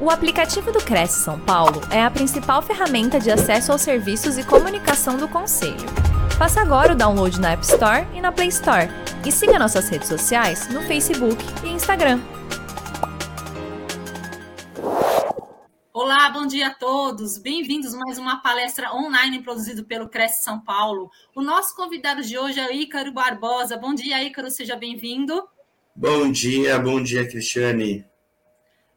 O aplicativo do Cresce São Paulo é a principal ferramenta de acesso aos serviços e comunicação do Conselho. Faça agora o download na App Store e na Play Store. E siga nossas redes sociais no Facebook e Instagram. Olá, bom dia a todos. Bem-vindos a mais uma palestra online produzida pelo Cresce São Paulo. O nosso convidado de hoje é o Ícaro Barbosa. Bom dia, Ícaro, seja bem-vindo. Bom dia, bom dia, Cristiane.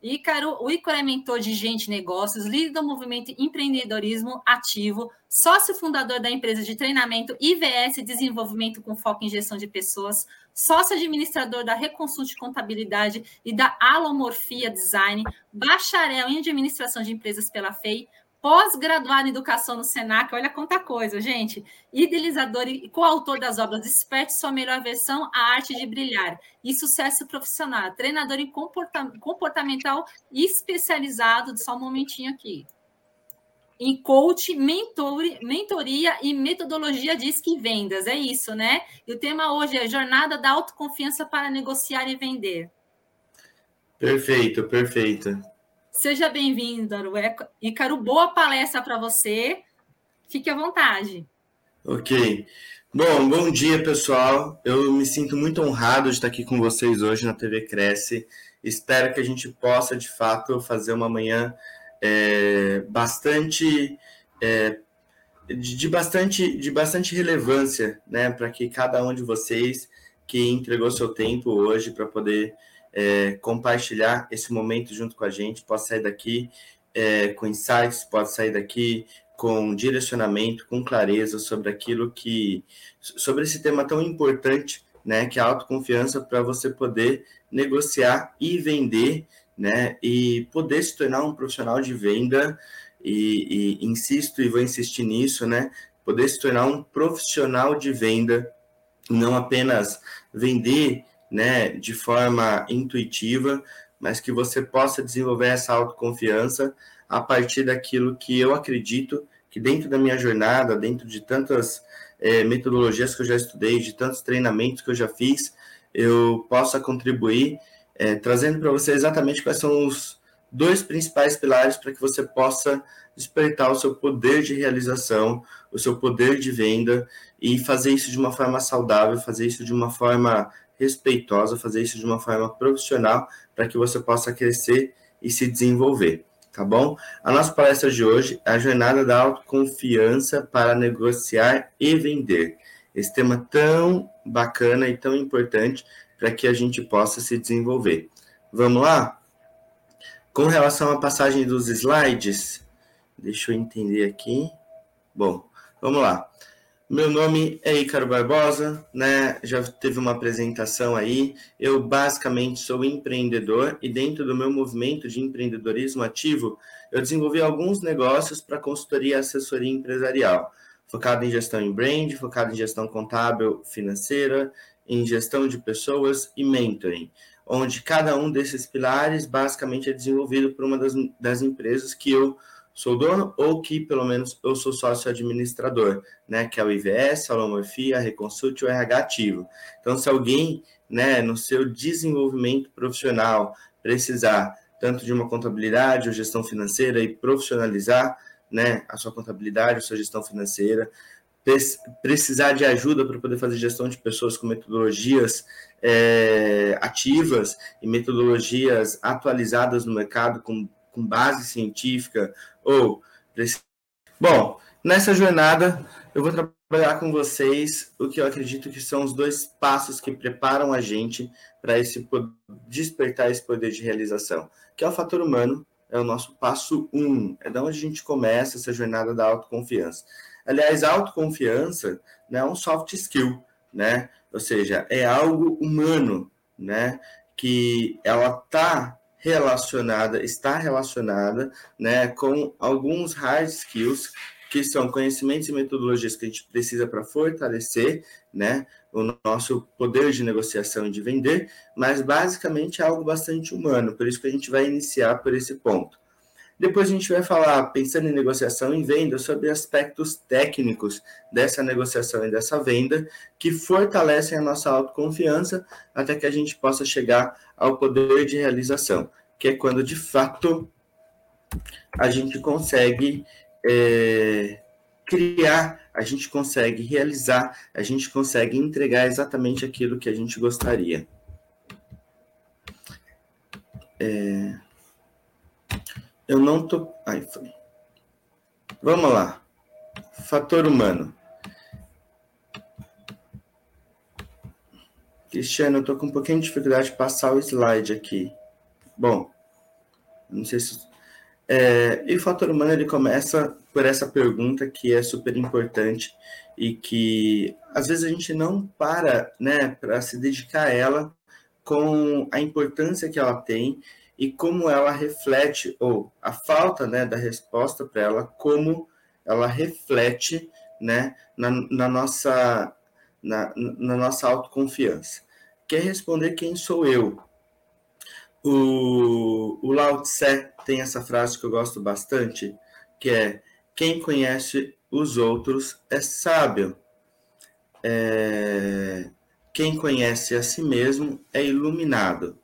Ícaro, o Ícaro é mentor de gente e negócios, líder do movimento empreendedorismo ativo, sócio fundador da empresa de treinamento IVS Desenvolvimento com foco em gestão de pessoas, sócio administrador da Reconsult Contabilidade e da Alomorfia Design, bacharel em administração de empresas pela FEI, pós-graduado em educação no Senac, olha quanta coisa, gente. Idealizador e coautor das obras Desperte Sua Melhor Versão, A Arte de Brilhar e Sucesso Profissional. Treinador em comportamental especializado, só um momentinho aqui. Em coach, mentor, mentoria e metodologia de e vendas. É isso, né? E o tema hoje é Jornada da Autoconfiança para Negociar e Vender. Perfeito, perfeito. Seja bem-vindo, Ícaro. Boa palestra para você. Fique à vontade. Ok. Bom, bom dia, pessoal. Eu me sinto muito honrado de estar aqui com vocês hoje na TV Cresce. Espero que a gente possa, de fato, fazer uma manhã é, bastante. É, de, de, bastante, de bastante relevância, né, para que cada um de vocês que entregou seu tempo hoje para poder é, compartilhar esse momento junto com a gente, pode sair daqui é, com insights, pode sair daqui com direcionamento, com clareza sobre aquilo que. sobre esse tema tão importante, né? Que é a autoconfiança para você poder negociar e vender, né? E poder se tornar um profissional de venda. E, e insisto e vou insistir nisso, né? Poder se tornar um profissional de venda, não apenas vender né, de forma intuitiva, mas que você possa desenvolver essa autoconfiança a partir daquilo que eu acredito que dentro da minha jornada, dentro de tantas é, metodologias que eu já estudei, de tantos treinamentos que eu já fiz, eu possa contribuir, é, trazendo para você exatamente quais são os dois principais pilares para que você possa despertar o seu poder de realização, o seu poder de venda e fazer isso de uma forma saudável, fazer isso de uma forma respeitosa, fazer isso de uma forma profissional para que você possa crescer e se desenvolver, tá bom? A nossa palestra de hoje é a jornada da autoconfiança para negociar e vender. Esse tema tão bacana e tão importante para que a gente possa se desenvolver. Vamos lá? Com relação à passagem dos slides, deixa eu entender aqui. Bom, vamos lá. Meu nome é Ícaro Barbosa, né? Já teve uma apresentação aí. Eu basicamente sou empreendedor e dentro do meu movimento de empreendedorismo ativo, eu desenvolvi alguns negócios para consultoria e assessoria empresarial, focado em gestão em brand, focado em gestão contábil financeira, em gestão de pessoas e mentoring, onde cada um desses pilares basicamente é desenvolvido por uma das, das empresas que eu sou dono ou que pelo menos eu sou sócio administrador, né, que é o IVS, a Lomorfia, a Reconsult o RH ativo. Então, se alguém, né, no seu desenvolvimento profissional precisar tanto de uma contabilidade ou gestão financeira e profissionalizar, né, a sua contabilidade, a sua gestão financeira, precisar de ajuda para poder fazer gestão de pessoas com metodologias é, ativas e metodologias atualizadas no mercado com, com base científica, ou bom, nessa jornada eu vou trabalhar com vocês o que eu acredito que são os dois passos que preparam a gente para esse despertar esse poder de realização, que é o fator humano, é o nosso passo um, é da onde a gente começa essa jornada da autoconfiança. Aliás, a autoconfiança não é um soft skill, né? Ou seja, é algo humano, né? Que ela tá relacionada, está relacionada né, com alguns hard skills, que são conhecimentos e metodologias que a gente precisa para fortalecer né, o nosso poder de negociação e de vender, mas basicamente é algo bastante humano, por isso que a gente vai iniciar por esse ponto. Depois a gente vai falar, pensando em negociação e venda, sobre aspectos técnicos dessa negociação e dessa venda que fortalecem a nossa autoconfiança até que a gente possa chegar ao poder de realização, que é quando de fato a gente consegue é, criar, a gente consegue realizar, a gente consegue entregar exatamente aquilo que a gente gostaria. É, eu não tô. Aí foi. Vamos lá. Fator humano. Cristiano, eu tô com um pouquinho de dificuldade de passar o slide aqui. Bom, não sei se. É, e o fator humano ele começa por essa pergunta que é super importante e que às vezes a gente não para, né, para se dedicar a ela com a importância que ela tem e como ela reflete ou a falta, né, da resposta para ela, como ela reflete, né, na, na nossa na, na nossa autoconfiança. Quer responder quem sou eu? O, o Lao Tse tem essa frase que eu gosto bastante, que é quem conhece os outros é sábio. É, quem conhece a si mesmo é iluminado.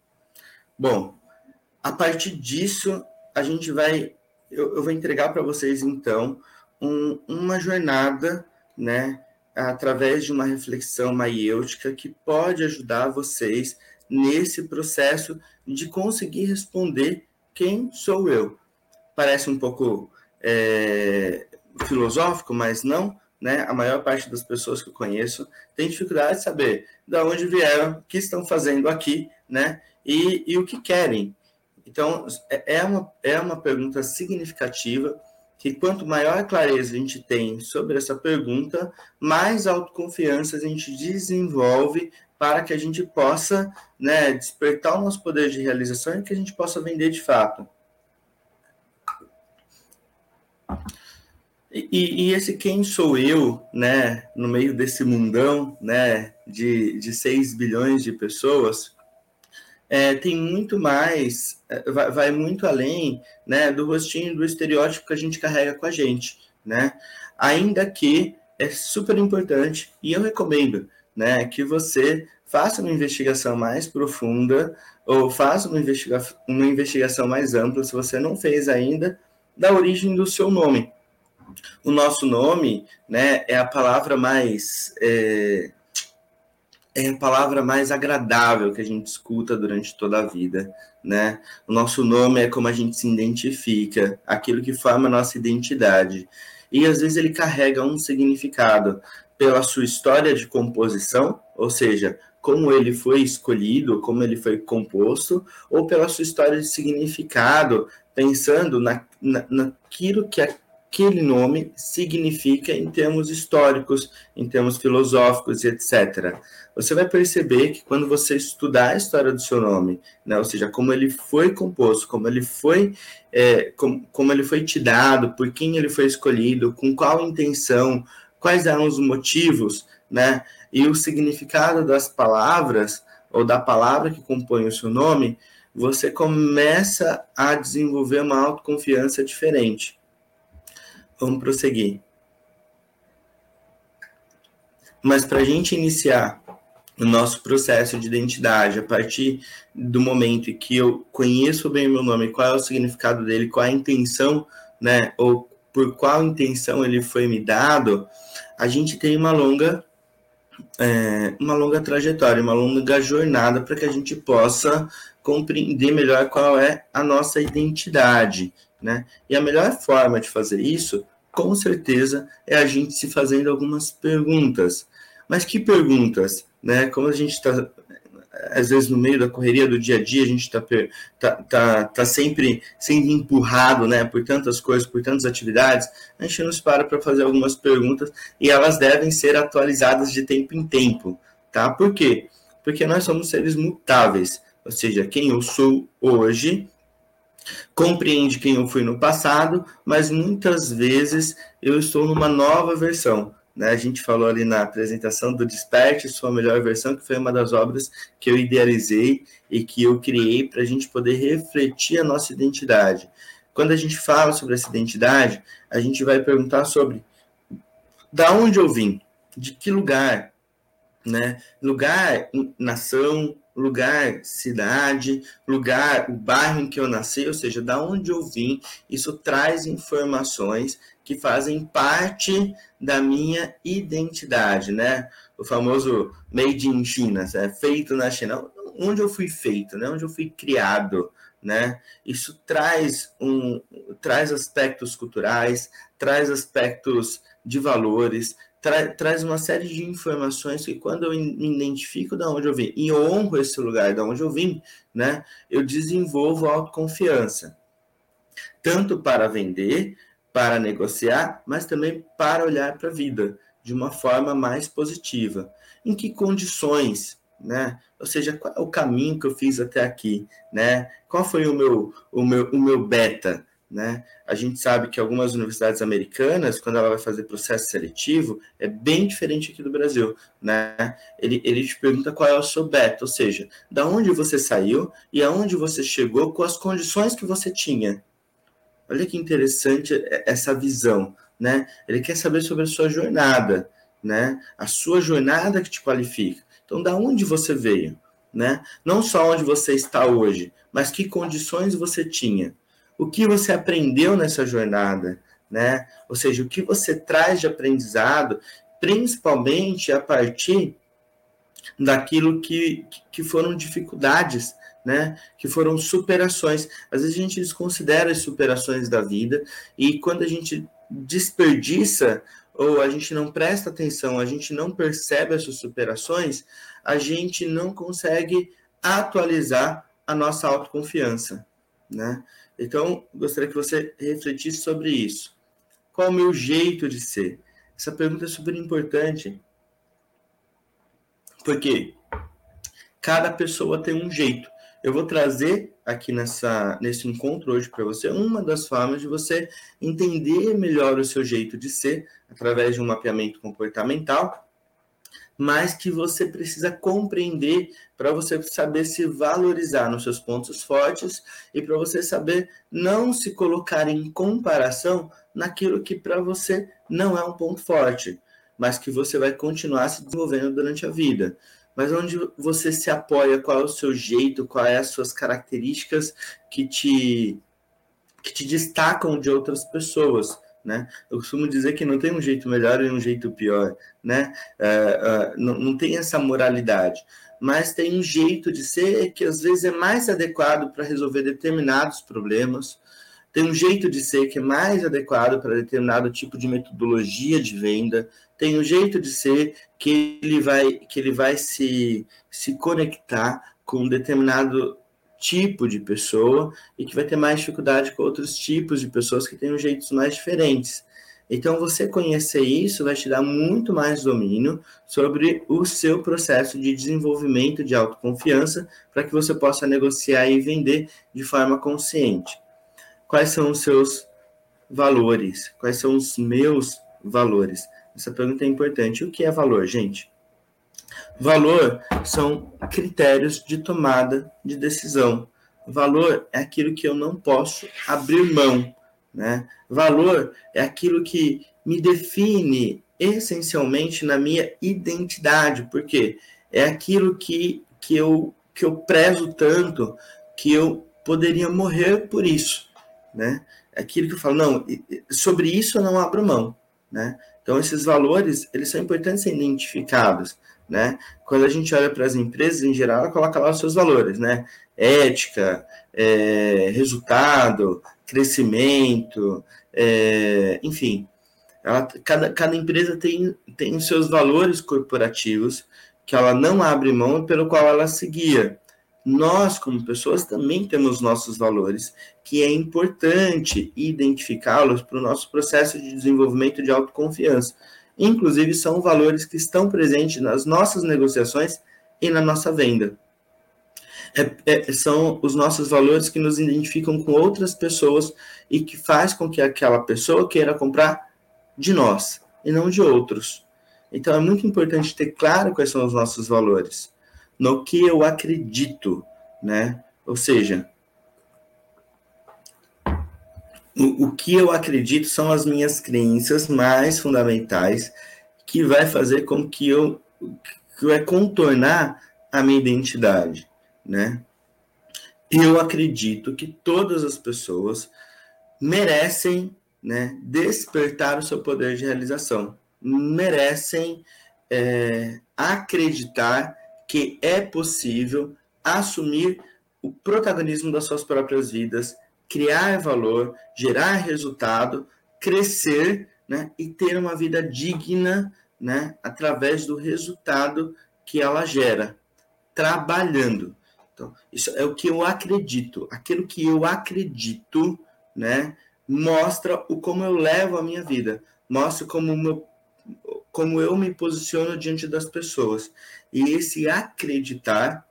Bom, a partir disso, a gente vai. Eu, eu vou entregar para vocês, então, um, uma jornada, né, através de uma reflexão maiêutica que pode ajudar vocês nesse processo de conseguir responder quem sou eu. Parece um pouco é, filosófico, mas não. Né? A maior parte das pessoas que eu conheço tem dificuldade de saber de onde vieram, o que estão fazendo aqui, né? E, e o que querem. Então, é, é uma, é uma pergunta significativa que quanto maior a clareza a gente tem sobre essa pergunta, mais autoconfiança a gente desenvolve para que a gente possa né, despertar o nosso poder de realização e que a gente possa vender de fato. E, e, esse quem sou eu, né, no meio desse mundão, né, de, de 6 bilhões de pessoas, é, tem muito mais, é, vai, vai, muito além né, do rostinho, do estereótipo que a gente carrega com a gente, né? Ainda que é super importante e eu recomendo, né, que você faça uma investigação mais profunda ou faça uma, investiga uma investigação mais ampla, se você não fez ainda, da origem do seu nome. O nosso nome, né, é a palavra mais é, é a palavra mais agradável que a gente escuta durante toda a vida, né? O nosso nome é como a gente se identifica, aquilo que forma a nossa identidade. E às vezes ele carrega um significado pela sua história de composição, ou seja, como ele foi escolhido, como ele foi composto, ou pela sua história de significado, pensando na, na, naquilo que aquele nome significa em termos históricos, em termos filosóficos e etc. Você vai perceber que quando você estudar a história do seu nome, né, ou seja, como ele foi composto, como ele foi, é, como, como ele foi te dado, por quem ele foi escolhido, com qual intenção, quais eram os motivos, né, e o significado das palavras ou da palavra que compõe o seu nome, você começa a desenvolver uma autoconfiança diferente. Vamos prosseguir. Mas para a gente iniciar o nosso processo de identidade, a partir do momento em que eu conheço bem o meu nome, qual é o significado dele, qual é a intenção, né, ou por qual intenção ele foi me dado, a gente tem uma longa é, uma longa trajetória, uma longa jornada para que a gente possa compreender melhor qual é a nossa identidade, né? E a melhor forma de fazer isso, com certeza, é a gente se fazendo algumas perguntas. Mas que perguntas? Né? Como a gente está, às vezes, no meio da correria do dia a dia, a gente está tá, tá, tá sempre sendo empurrado né, por tantas coisas, por tantas atividades, a gente nos para para fazer algumas perguntas e elas devem ser atualizadas de tempo em tempo. Tá? Por quê? Porque nós somos seres mutáveis, ou seja, quem eu sou hoje compreende quem eu fui no passado, mas muitas vezes eu estou numa nova versão. Né? A gente falou ali na apresentação do Desperte, sua melhor versão, que foi uma das obras que eu idealizei e que eu criei para a gente poder refletir a nossa identidade. Quando a gente fala sobre essa identidade, a gente vai perguntar sobre da onde eu vim, de que lugar, né? Lugar, nação, lugar, cidade, lugar, o bairro em que eu nasci, ou seja, da onde eu vim, isso traz informações que fazem parte da minha identidade, né? O famoso made in China, é feito na China, onde eu fui feito, né? Onde eu fui criado, né? Isso traz um traz aspectos culturais, traz aspectos de valores, tra traz uma série de informações que quando eu me identifico da onde eu vim e honro esse lugar da onde eu vim, né, eu desenvolvo autoconfiança. Tanto para vender, para negociar, mas também para olhar para a vida de uma forma mais positiva. Em que condições, né? Ou seja, qual é o caminho que eu fiz até aqui, né? Qual foi o meu o meu o meu beta, né? A gente sabe que algumas universidades americanas, quando ela vai fazer processo seletivo, é bem diferente aqui do Brasil. Né? Ele, ele te pergunta qual é o seu beta, ou seja, da onde você saiu e aonde você chegou com as condições que você tinha. Olha que interessante essa visão. Né? Ele quer saber sobre a sua jornada, né? a sua jornada que te qualifica. Então, da onde você veio? Né? Não só onde você está hoje, mas que condições você tinha o que você aprendeu nessa jornada, né? Ou seja, o que você traz de aprendizado, principalmente a partir daquilo que, que foram dificuldades, né? Que foram superações. Às vezes a gente desconsidera as superações da vida e quando a gente desperdiça ou a gente não presta atenção, a gente não percebe essas superações, a gente não consegue atualizar a nossa autoconfiança, né? Então, gostaria que você refletisse sobre isso. Qual o meu jeito de ser? Essa pergunta é super importante. Porque cada pessoa tem um jeito. Eu vou trazer aqui nessa, nesse encontro hoje para você uma das formas de você entender melhor o seu jeito de ser através de um mapeamento comportamental mas que você precisa compreender para você saber se valorizar nos seus pontos fortes e para você saber não se colocar em comparação naquilo que para você não é um ponto forte, mas que você vai continuar se desenvolvendo durante a vida. Mas onde você se apoia, qual é o seu jeito, quais é as suas características que te que te destacam de outras pessoas né? Eu costumo dizer que não tem um jeito melhor e um jeito pior, né? Uh, uh, não, não tem essa moralidade, mas tem um jeito de ser que às vezes é mais adequado para resolver determinados problemas, tem um jeito de ser que é mais adequado para determinado tipo de metodologia de venda, tem um jeito de ser que ele vai, que ele vai se, se conectar com um determinado tipo de pessoa e que vai ter mais dificuldade com outros tipos de pessoas que têm jeitos mais diferentes. Então, você conhecer isso vai te dar muito mais domínio sobre o seu processo de desenvolvimento de autoconfiança para que você possa negociar e vender de forma consciente. Quais são os seus valores? Quais são os meus valores? Essa pergunta é importante. O que é valor, gente? Valor são critérios de tomada de decisão. Valor é aquilo que eu não posso abrir mão, né? Valor é aquilo que me define essencialmente na minha identidade, porque é aquilo que, que, eu, que eu prezo tanto que eu poderia morrer por isso, né? É aquilo que eu falo, não, sobre isso eu não abro mão, né? Então, esses valores, eles são importantes ser identificados, né? Quando a gente olha para as empresas, em geral, ela coloca lá os seus valores, né? Ética, é, resultado, crescimento, é, enfim. Ela, cada, cada empresa tem, tem os seus valores corporativos que ela não abre mão pelo qual ela se guia. Nós, como pessoas, também temos nossos valores, que é importante identificá-los para o nosso processo de desenvolvimento de autoconfiança Inclusive, são valores que estão presentes nas nossas negociações e na nossa venda. É, é, são os nossos valores que nos identificam com outras pessoas e que faz com que aquela pessoa queira comprar de nós e não de outros. Então é muito importante ter claro quais são os nossos valores, no que eu acredito, né? Ou seja, o, que eu acredito são as minhas crenças mais fundamentais que vai fazer com que eu que é contornar a minha identidade, né? Eu acredito que todas as pessoas merecem, né, despertar o seu poder de realização, merecem é, acreditar que é possível assumir o protagonismo das suas próprias vidas, criar valor, gerar resultado, crescer né, e ter uma vida digna né, através do resultado que ela gera, trabalhando. Então, isso é o que eu acredito. Aquilo que eu acredito, né, mostra o como eu levo a minha vida, mostra como, meu, como eu me posiciono diante das pessoas. E esse acreditar,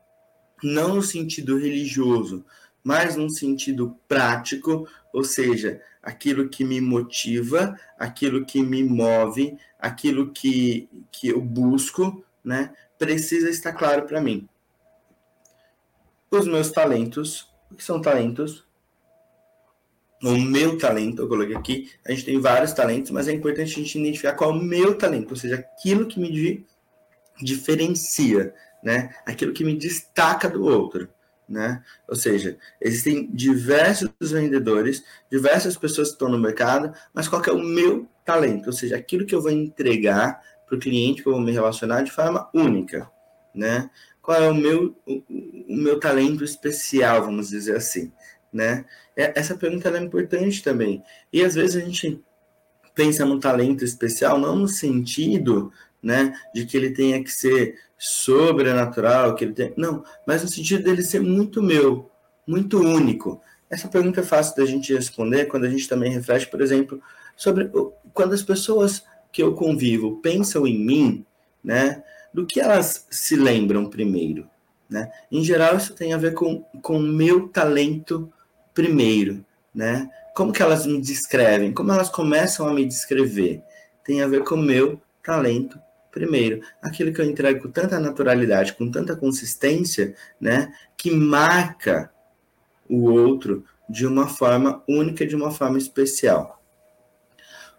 não no sentido religioso, mas num sentido prático, ou seja, aquilo que me motiva, aquilo que me move, aquilo que, que eu busco, né, precisa estar claro para mim. Os meus talentos, o que são talentos? O meu talento, eu coloquei aqui, a gente tem vários talentos, mas é importante a gente identificar qual é o meu talento, ou seja, aquilo que me diferencia, né? Aquilo que me destaca do outro né? Ou seja, existem diversos vendedores, diversas pessoas que estão no mercado, mas qual é o meu talento? Ou seja, aquilo que eu vou entregar para o cliente que eu vou me relacionar de forma única, né? Qual é o meu, o, o meu talento especial, vamos dizer assim, né? Essa pergunta é importante também. E às vezes a gente pensa no talento especial não no sentido né? De que ele tenha que ser sobrenatural, que ele tem... não, mas no sentido dele ser muito meu, muito único. Essa pergunta é fácil da gente responder quando a gente também reflete, por exemplo, sobre quando as pessoas que eu convivo pensam em mim, né? Do que elas se lembram primeiro, né? Em geral, isso tem a ver com o meu talento primeiro, né? Como que elas me descrevem? Como elas começam a me descrever? Tem a ver com o meu talento Primeiro, aquilo que eu entrego com tanta naturalidade, com tanta consistência, né, que marca o outro de uma forma única, de uma forma especial.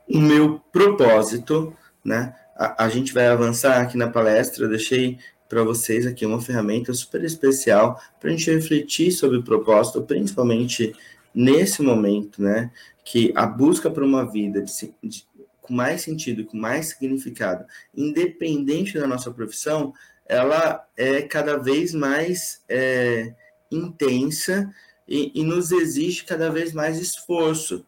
O meu propósito, né, a, a gente vai avançar aqui na palestra, eu deixei para vocês aqui uma ferramenta super especial para a gente refletir sobre o propósito, principalmente nesse momento, né, que a busca por uma vida de, de, com mais sentido, com mais significado, independente da nossa profissão, ela é cada vez mais é, intensa e, e, nos exige cada vez mais esforço.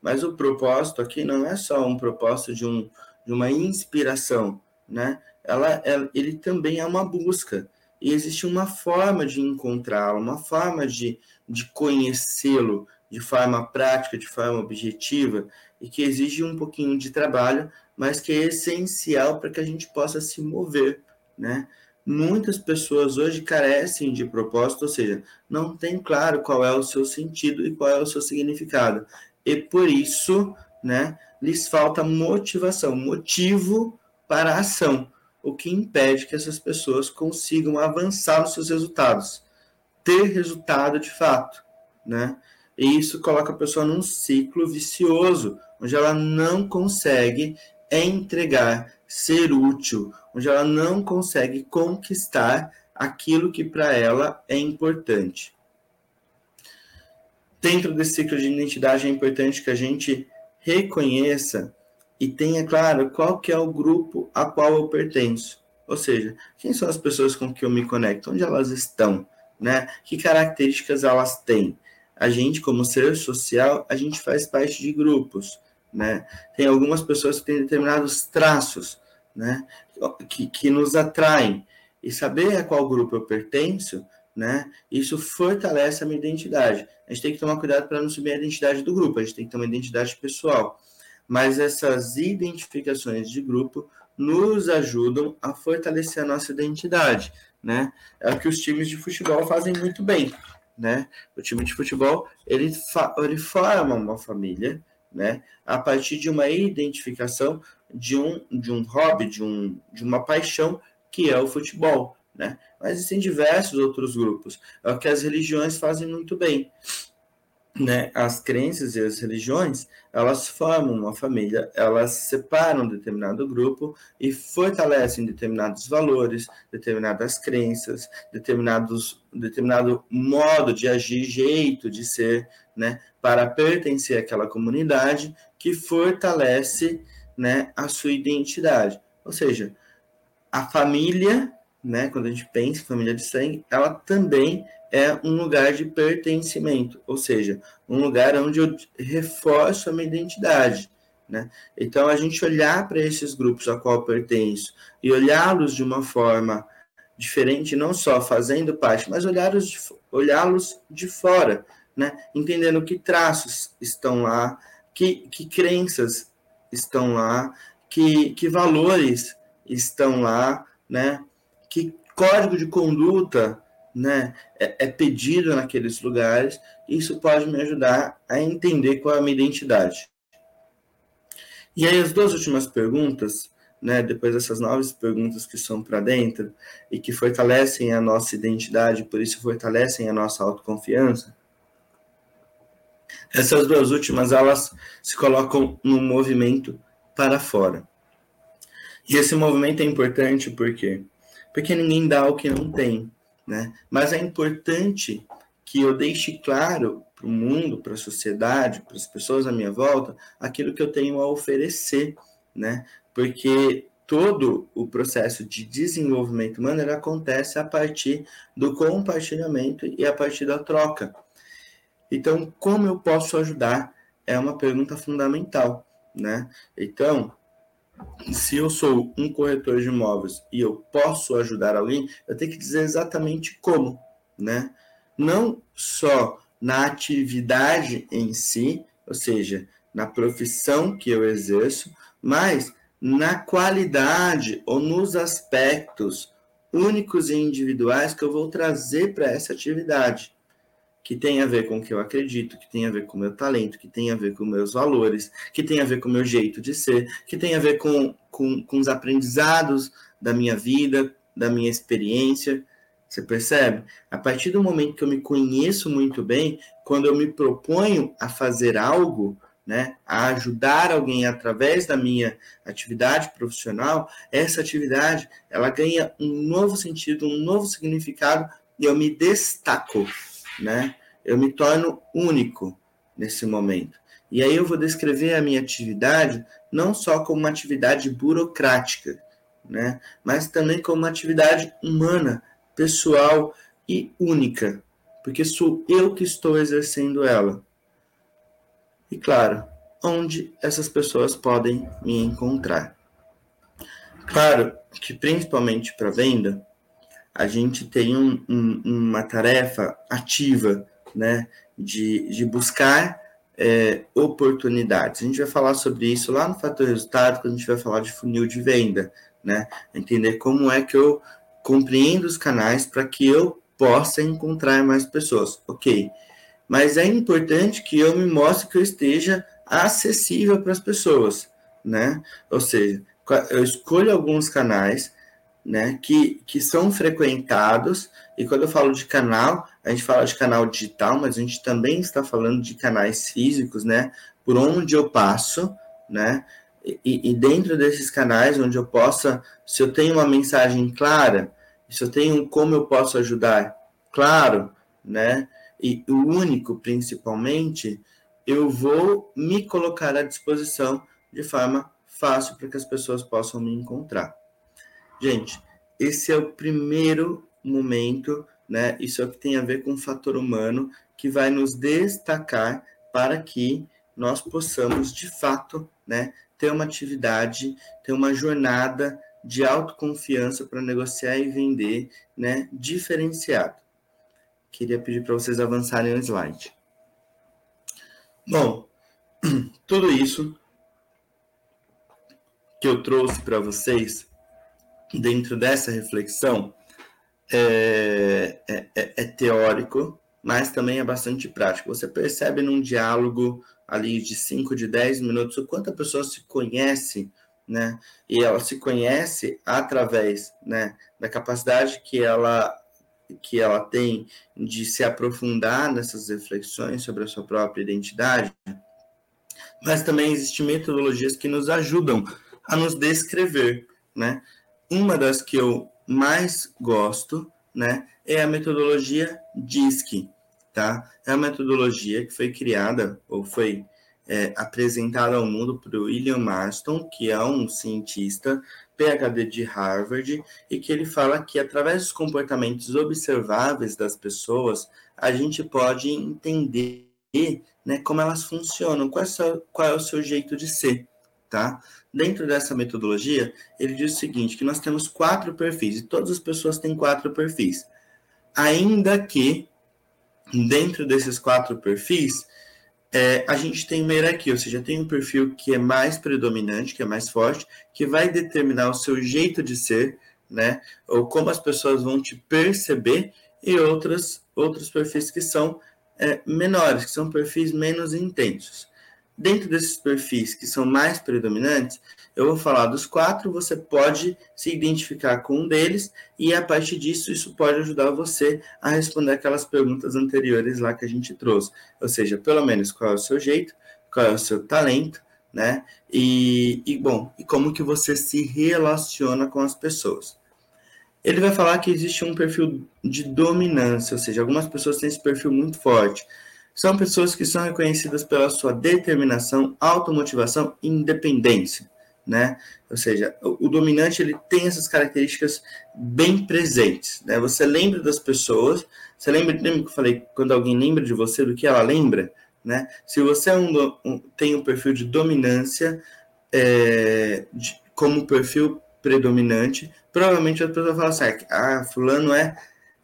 Mas o propósito aqui não é só um propósito de, um, de uma inspiração, né? Ela, ela, ele também é uma busca. E existe uma forma de encontrá-lo, uma forma de, de conhecê-lo de forma prática, de forma objetiva, e que exige um pouquinho de trabalho, mas que é essencial para que a gente possa se mover, né? Muitas pessoas hoje carecem de propósito, ou seja, não tem claro qual é o seu sentido e qual é o seu significado. E por isso, né, lhes falta motivação, motivo para a ação, o que impede que essas pessoas consigam avançar nos seus resultados, ter resultado de fato, né? E isso coloca a pessoa num ciclo vicioso, onde ela não consegue entregar, ser útil, onde ela não consegue conquistar aquilo que para ela é importante. Dentro desse ciclo de identidade é importante que a gente reconheça e tenha claro qual que é o grupo a qual eu pertenço. Ou seja, quem são as pessoas com que eu me conecto, onde elas estão, né? Que características elas têm? A gente, como ser social, a gente faz parte de grupos, né? Tem algumas pessoas que têm determinados traços, né? Que, que nos atraem. E saber a qual grupo eu pertenço, né? Isso fortalece a minha identidade. A gente tem que tomar cuidado para não subir a identidade do grupo, a gente tem que ter uma identidade pessoal. Mas essas identificações de grupo nos ajudam a fortalecer a nossa identidade, né? É o que os times de futebol fazem muito bem né? O time de futebol, ele, ele forma uma família, né? A partir de uma identificação de um, de um hobby, de, um, de uma paixão que é o futebol, né? Mas existem diversos outros grupos, é o que as religiões fazem muito bem. Né, as crenças e as religiões, elas formam uma família, elas separam determinado grupo e fortalecem determinados valores, determinadas crenças, determinados, determinado modo de agir, jeito de ser, né, para pertencer àquela comunidade que fortalece, né, a sua identidade. Ou seja, a família, né, quando a gente pensa em família de sangue, ela também é um lugar de pertencimento, ou seja, um lugar onde eu reforço a minha identidade. Né? Então, a gente olhar para esses grupos a qual pertenço e olhá-los de uma forma diferente, não só fazendo parte, mas olhá-los de, de fora, né? entendendo que traços estão lá, que, que crenças estão lá, que, que valores estão lá, né? que código de conduta né, é, é pedido naqueles lugares, isso pode me ajudar a entender qual é a minha identidade. E aí, as duas últimas perguntas, né, depois dessas novas perguntas que são para dentro e que fortalecem a nossa identidade, por isso fortalecem a nossa autoconfiança, essas duas últimas, elas se colocam no movimento para fora. E esse movimento é importante por quê? Porque ninguém dá o que não tem. Né? Mas é importante que eu deixe claro para o mundo, para a sociedade, para as pessoas à minha volta, aquilo que eu tenho a oferecer, né? Porque todo o processo de desenvolvimento humano acontece a partir do compartilhamento e a partir da troca. Então, como eu posso ajudar? É uma pergunta fundamental, né? Então, se eu sou um corretor de imóveis e eu posso ajudar alguém, eu tenho que dizer exatamente como, né? Não só na atividade em si, ou seja, na profissão que eu exerço, mas na qualidade ou nos aspectos únicos e individuais que eu vou trazer para essa atividade que tem a ver com o que eu acredito, que tem a ver com o meu talento, que tem a ver com meus valores, que tem a ver com o meu jeito de ser, que tem a ver com, com, com os aprendizados da minha vida, da minha experiência. Você percebe? A partir do momento que eu me conheço muito bem, quando eu me proponho a fazer algo, né, a ajudar alguém através da minha atividade profissional, essa atividade ela ganha um novo sentido, um novo significado e eu me destaco né? Eu me torno único nesse momento. E aí eu vou descrever a minha atividade não só como uma atividade burocrática, né? Mas também como uma atividade humana, pessoal e única, porque sou eu que estou exercendo ela. E claro, onde essas pessoas podem me encontrar. Claro que principalmente para venda, a gente tem um, um, uma tarefa ativa, né, de, de buscar é, oportunidades. A gente vai falar sobre isso lá no Fator Resultado, quando a gente vai falar de funil de venda, né, entender como é que eu compreendo os canais para que eu possa encontrar mais pessoas, ok? Mas é importante que eu me mostre que eu esteja acessível para as pessoas, né? Ou seja, eu escolho alguns canais né, que, que são frequentados, e quando eu falo de canal, a gente fala de canal digital, mas a gente também está falando de canais físicos, né, por onde eu passo, né, e, e dentro desses canais, onde eu possa, se eu tenho uma mensagem clara, se eu tenho como eu posso ajudar, claro, né, e o único principalmente, eu vou me colocar à disposição de forma fácil para que as pessoas possam me encontrar. Gente, esse é o primeiro momento, né? Isso é o que tem a ver com o fator humano que vai nos destacar para que nós possamos, de fato, né, ter uma atividade, ter uma jornada de autoconfiança para negociar e vender, né, diferenciado. Queria pedir para vocês avançarem o slide. Bom, tudo isso que eu trouxe para vocês dentro dessa reflexão é, é, é, é, teórico, mas também é bastante prático. Você percebe num diálogo ali de 5, de 10 minutos, o quanto a pessoa se conhece, né? E ela se conhece através né, da capacidade que ela que ela tem de se aprofundar nessas reflexões sobre a sua própria identidade, mas também existem metodologias que nos ajudam a nos descrever, né? Uma das que eu mais gosto, né, é a metodologia DISC, tá? É a metodologia que foi criada ou foi é, apresentada ao mundo por William Marston, que é um cientista PhD de Harvard, e que ele fala que através dos comportamentos observáveis das pessoas, a gente pode entender né, como elas funcionam, qual é, seu, qual é o seu jeito de ser, tá? Dentro dessa metodologia, ele diz o seguinte, que nós temos quatro perfis, e todas as pessoas têm quatro perfis. Ainda que, dentro desses quatro perfis, é, a gente tem uma hierarquia, ou seja, tem um perfil que é mais predominante, que é mais forte, que vai determinar o seu jeito de ser, né? Ou como as pessoas vão te perceber, e outras, outros perfis que são é, menores, que são perfis menos intensos. Dentro desses perfis que são mais predominantes, eu vou falar dos quatro, você pode se identificar com um deles e a partir disso isso pode ajudar você a responder aquelas perguntas anteriores lá que a gente trouxe. Ou seja, pelo menos qual é o seu jeito, qual é o seu talento, né? E, e bom, e como que você se relaciona com as pessoas. Ele vai falar que existe um perfil de dominância, ou seja, algumas pessoas têm esse perfil muito forte são pessoas que são reconhecidas pela sua determinação, automotivação e independência, né? Ou seja, o, o dominante ele tem essas características bem presentes, né? Você lembra das pessoas, você lembra, lembra que eu falei quando alguém lembra de você do que ela lembra, né? Se você é um, um, tem um perfil de dominância é, de, como perfil predominante, provavelmente as pessoas falam assim, ah, fulano é,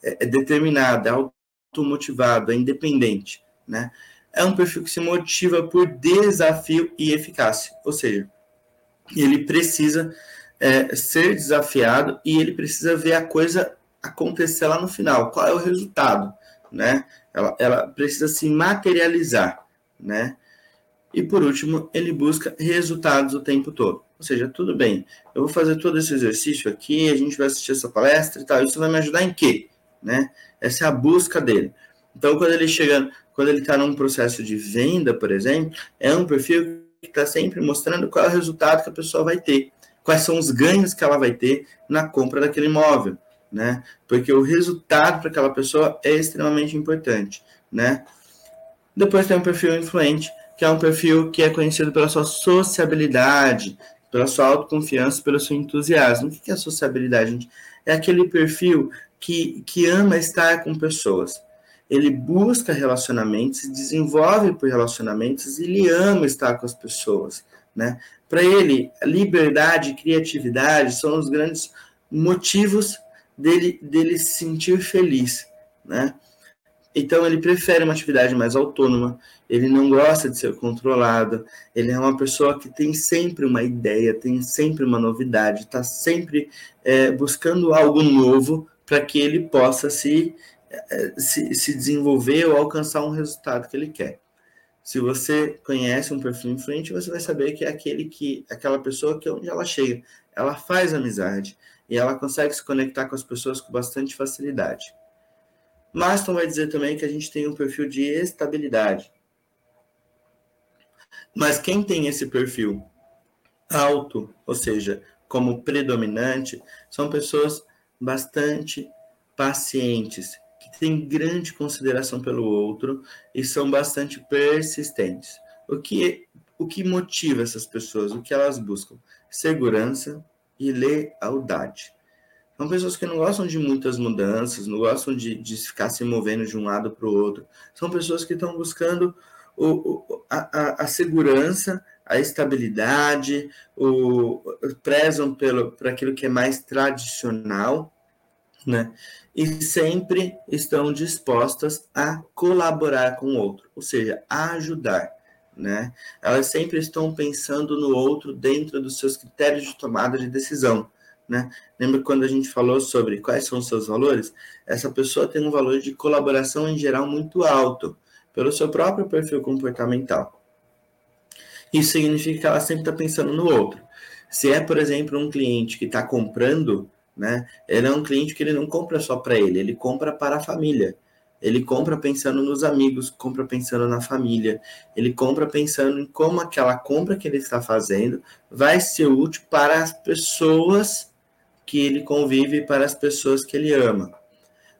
é, é determinado, é automotivado, é independente né? É um perfil que se motiva por desafio e eficácia, ou seja, ele precisa é, ser desafiado e ele precisa ver a coisa acontecer lá no final. Qual é o resultado, né? Ela, ela precisa se materializar, né? E por último, ele busca resultados o tempo todo. Ou seja, tudo bem, eu vou fazer todo esse exercício aqui, a gente vai assistir essa palestra e tal. Isso vai me ajudar em quê? Né? Essa é a busca dele. Então, quando ele chega quando ele está num processo de venda, por exemplo, é um perfil que está sempre mostrando qual é o resultado que a pessoa vai ter, quais são os ganhos que ela vai ter na compra daquele imóvel, né? Porque o resultado para aquela pessoa é extremamente importante, né? Depois tem um perfil influente, que é um perfil que é conhecido pela sua sociabilidade, pela sua autoconfiança, pelo seu entusiasmo. O que é sociabilidade, gente? É aquele perfil que, que ama estar com pessoas ele busca relacionamentos, se desenvolve por relacionamentos e ele ama estar com as pessoas, né? Para ele, liberdade e criatividade são os grandes motivos dele, dele se sentir feliz, né? Então ele prefere uma atividade mais autônoma, ele não gosta de ser controlado, ele é uma pessoa que tem sempre uma ideia, tem sempre uma novidade, está sempre é, buscando algo novo para que ele possa se se, se desenvolver ou alcançar um resultado que ele quer. Se você conhece um perfil influente, você vai saber que é aquele que, aquela pessoa que é onde ela chega, ela faz amizade e ela consegue se conectar com as pessoas com bastante facilidade. Maston vai dizer também que a gente tem um perfil de estabilidade. Mas quem tem esse perfil alto, ou seja, como predominante, são pessoas bastante pacientes, têm grande consideração pelo outro e são bastante persistentes. O que, o que motiva essas pessoas? O que elas buscam? Segurança e lealdade. São pessoas que não gostam de muitas mudanças, não gostam de, de ficar se movendo de um lado para o outro. São pessoas que estão buscando o, o, a, a, segurança, a estabilidade, o, prezam pelo, por aquilo que é mais tradicional né? E sempre estão dispostas a colaborar com o outro, ou seja, a ajudar, né? Elas sempre estão pensando no outro dentro dos seus critérios de tomada de decisão, né? Lembra quando a gente falou sobre quais são os seus valores? Essa pessoa tem um valor de colaboração em geral muito alto, pelo seu próprio perfil comportamental. Isso significa que ela sempre está pensando no outro. Se é, por exemplo, um cliente que está comprando né? Ele é um cliente que ele não compra só para ele, ele compra para a família. Ele compra pensando nos amigos, compra pensando na família, ele compra pensando em como aquela compra que ele está fazendo vai ser útil para as pessoas que ele convive, para as pessoas que ele ama.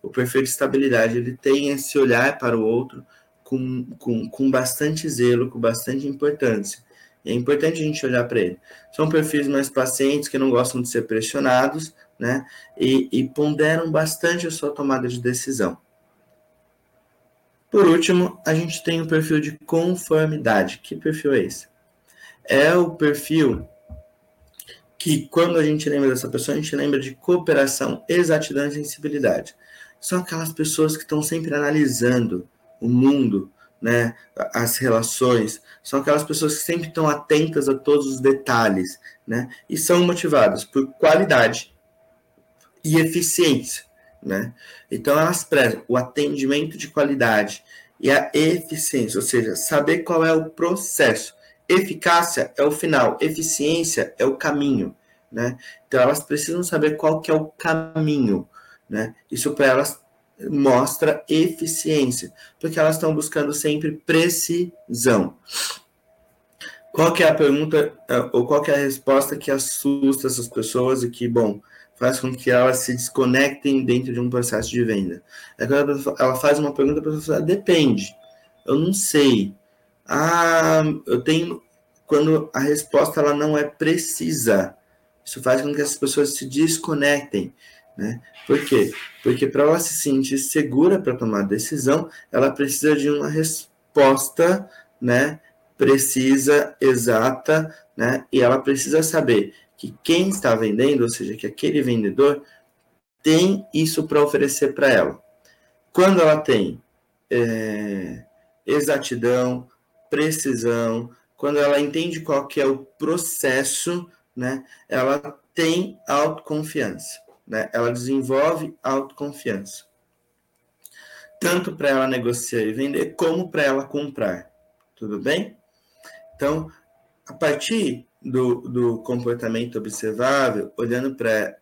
O perfil de estabilidade, ele tem esse olhar para o outro com, com, com bastante zelo, com bastante importância. E é importante a gente olhar para ele. São perfis mais pacientes, que não gostam de ser pressionados, né? E, e ponderam bastante a sua tomada de decisão. Por último, a gente tem o perfil de conformidade. Que perfil é esse? É o perfil que, quando a gente lembra dessa pessoa, a gente lembra de cooperação, exatidão e sensibilidade. São aquelas pessoas que estão sempre analisando o mundo, né, as relações, são aquelas pessoas que sempre estão atentas a todos os detalhes, né, e são motivadas por qualidade e eficiência né? Então elas prezam o atendimento de qualidade e a eficiência, ou seja, saber qual é o processo. Eficácia é o final, eficiência é o caminho, né? Então elas precisam saber qual que é o caminho, né? Isso para elas mostra eficiência, porque elas estão buscando sempre precisão. Qual que é a pergunta eh, ou qual que é a resposta que assusta essas pessoas e que, bom, faz com que elas se desconectem dentro de um processo de venda. É quando ela faz uma pergunta para a pessoa, depende, eu não sei. Ah, eu tenho. Quando a resposta ela não é precisa, isso faz com que as pessoas se desconectem. Né? Por quê? Porque para ela se sentir segura para tomar decisão, ela precisa de uma resposta né, precisa, exata, né? e ela precisa saber que quem está vendendo, ou seja, que aquele vendedor tem isso para oferecer para ela. Quando ela tem é, exatidão, precisão, quando ela entende qual que é o processo, né, ela tem autoconfiança, né, ela desenvolve autoconfiança. Tanto para ela negociar e vender, como para ela comprar. Tudo bem? Então, a partir do, do comportamento observável, olhando para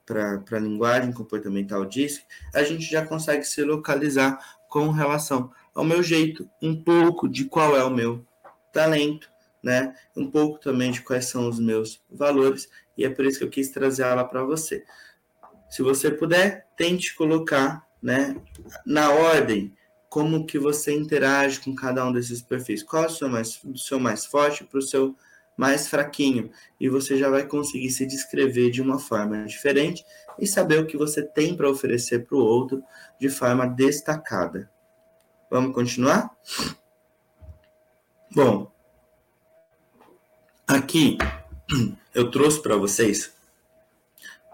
a linguagem comportamental DISC, a gente já consegue se localizar com relação ao meu jeito, um pouco de qual é o meu talento, né? Um pouco também de quais são os meus valores, e é por isso que eu quis trazer ela para você. Se você puder, tente colocar, né, na ordem como que você interage com cada um desses perfis. Qual é o seu mais, o seu mais forte para o seu mais fraquinho e você já vai conseguir se descrever de uma forma diferente e saber o que você tem para oferecer para o outro de forma destacada. Vamos continuar? Bom, aqui eu trouxe para vocês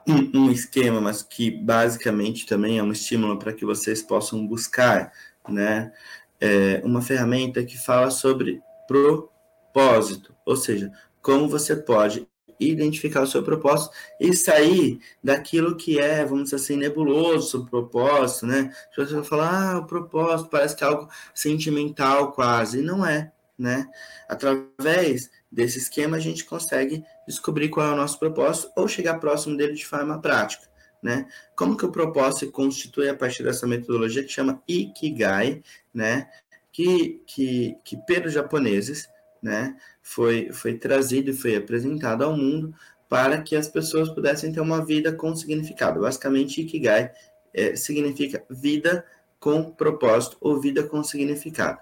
um, um, esquema, mas que basicamente também é um estímulo para que vocês possam buscar, né? É uma ferramenta que fala sobre pro propósito, ou seja, como você pode identificar o seu propósito e sair daquilo que é, vamos dizer assim, nebuloso o propósito, né? As pessoas vão falar, ah, o propósito parece que é algo sentimental quase, e não é, né? Através desse esquema a gente consegue descobrir qual é o nosso propósito ou chegar próximo dele de forma prática, né? Como que o propósito se constitui a partir dessa metodologia que chama Ikigai, né? Que, que, que pelos japoneses né, foi, foi trazido e foi apresentado ao mundo para que as pessoas pudessem ter uma vida com significado. Basicamente, Ikigai é, significa vida com propósito ou vida com significado.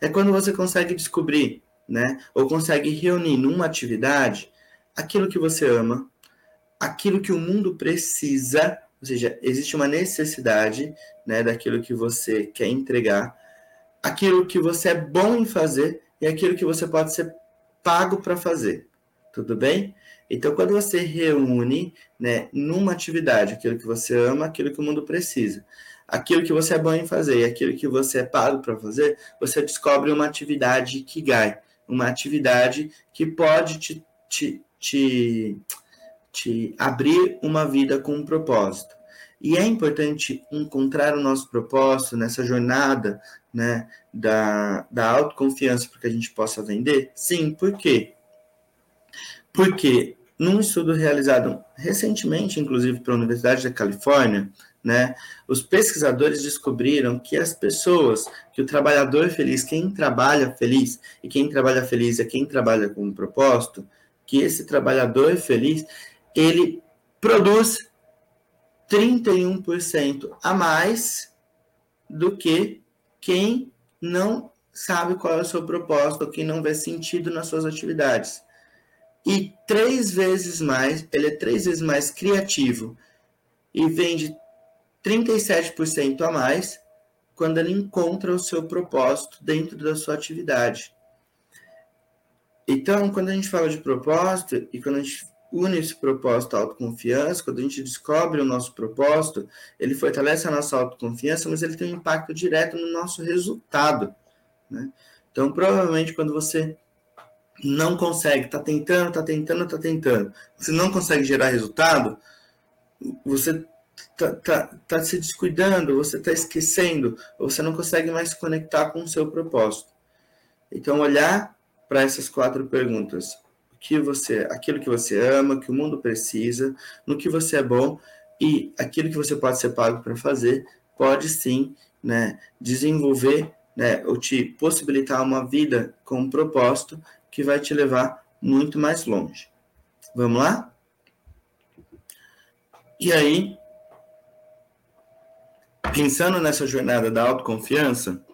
É quando você consegue descobrir, né, ou consegue reunir numa atividade aquilo que você ama, aquilo que o mundo precisa, ou seja, existe uma necessidade, né, daquilo que você quer entregar, aquilo que você é bom em fazer e aquilo que você pode ser pago para fazer. Tudo bem? Então, quando você reúne né, numa atividade aquilo que você ama, aquilo que o mundo precisa, aquilo que você é bom em fazer e aquilo que você é pago para fazer, você descobre uma atividade que gai, uma atividade que pode te, te, te, te abrir uma vida com um propósito. E é importante encontrar o nosso propósito nessa jornada né, da, da autoconfiança para que a gente possa vender? Sim, por quê? Porque num estudo realizado recentemente, inclusive pela Universidade da Califórnia, né, os pesquisadores descobriram que as pessoas, que o trabalhador feliz, quem trabalha feliz, e quem trabalha feliz é quem trabalha com um propósito, que esse trabalhador feliz, ele produz 31% a mais do que quem não sabe qual é o seu propósito, quem não vê sentido nas suas atividades. E três vezes mais, ele é três vezes mais criativo e vende 37% a mais quando ele encontra o seu propósito dentro da sua atividade. Então, quando a gente fala de propósito e quando a gente une esse propósito à autoconfiança, quando a gente descobre o nosso propósito, ele fortalece a nossa autoconfiança, mas ele tem um impacto direto no nosso resultado. Né? Então, provavelmente, quando você não consegue, está tentando, está tentando, está tentando, você não consegue gerar resultado, você tá, tá, tá se descuidando, você está esquecendo, você não consegue mais se conectar com o seu propósito. Então, olhar para essas quatro perguntas. Que você, aquilo que você ama, que o mundo precisa, no que você é bom e aquilo que você pode ser pago para fazer, pode sim, né, desenvolver, né, ou te possibilitar uma vida com um propósito que vai te levar muito mais longe. Vamos lá? E aí, pensando nessa jornada da autoconfiança,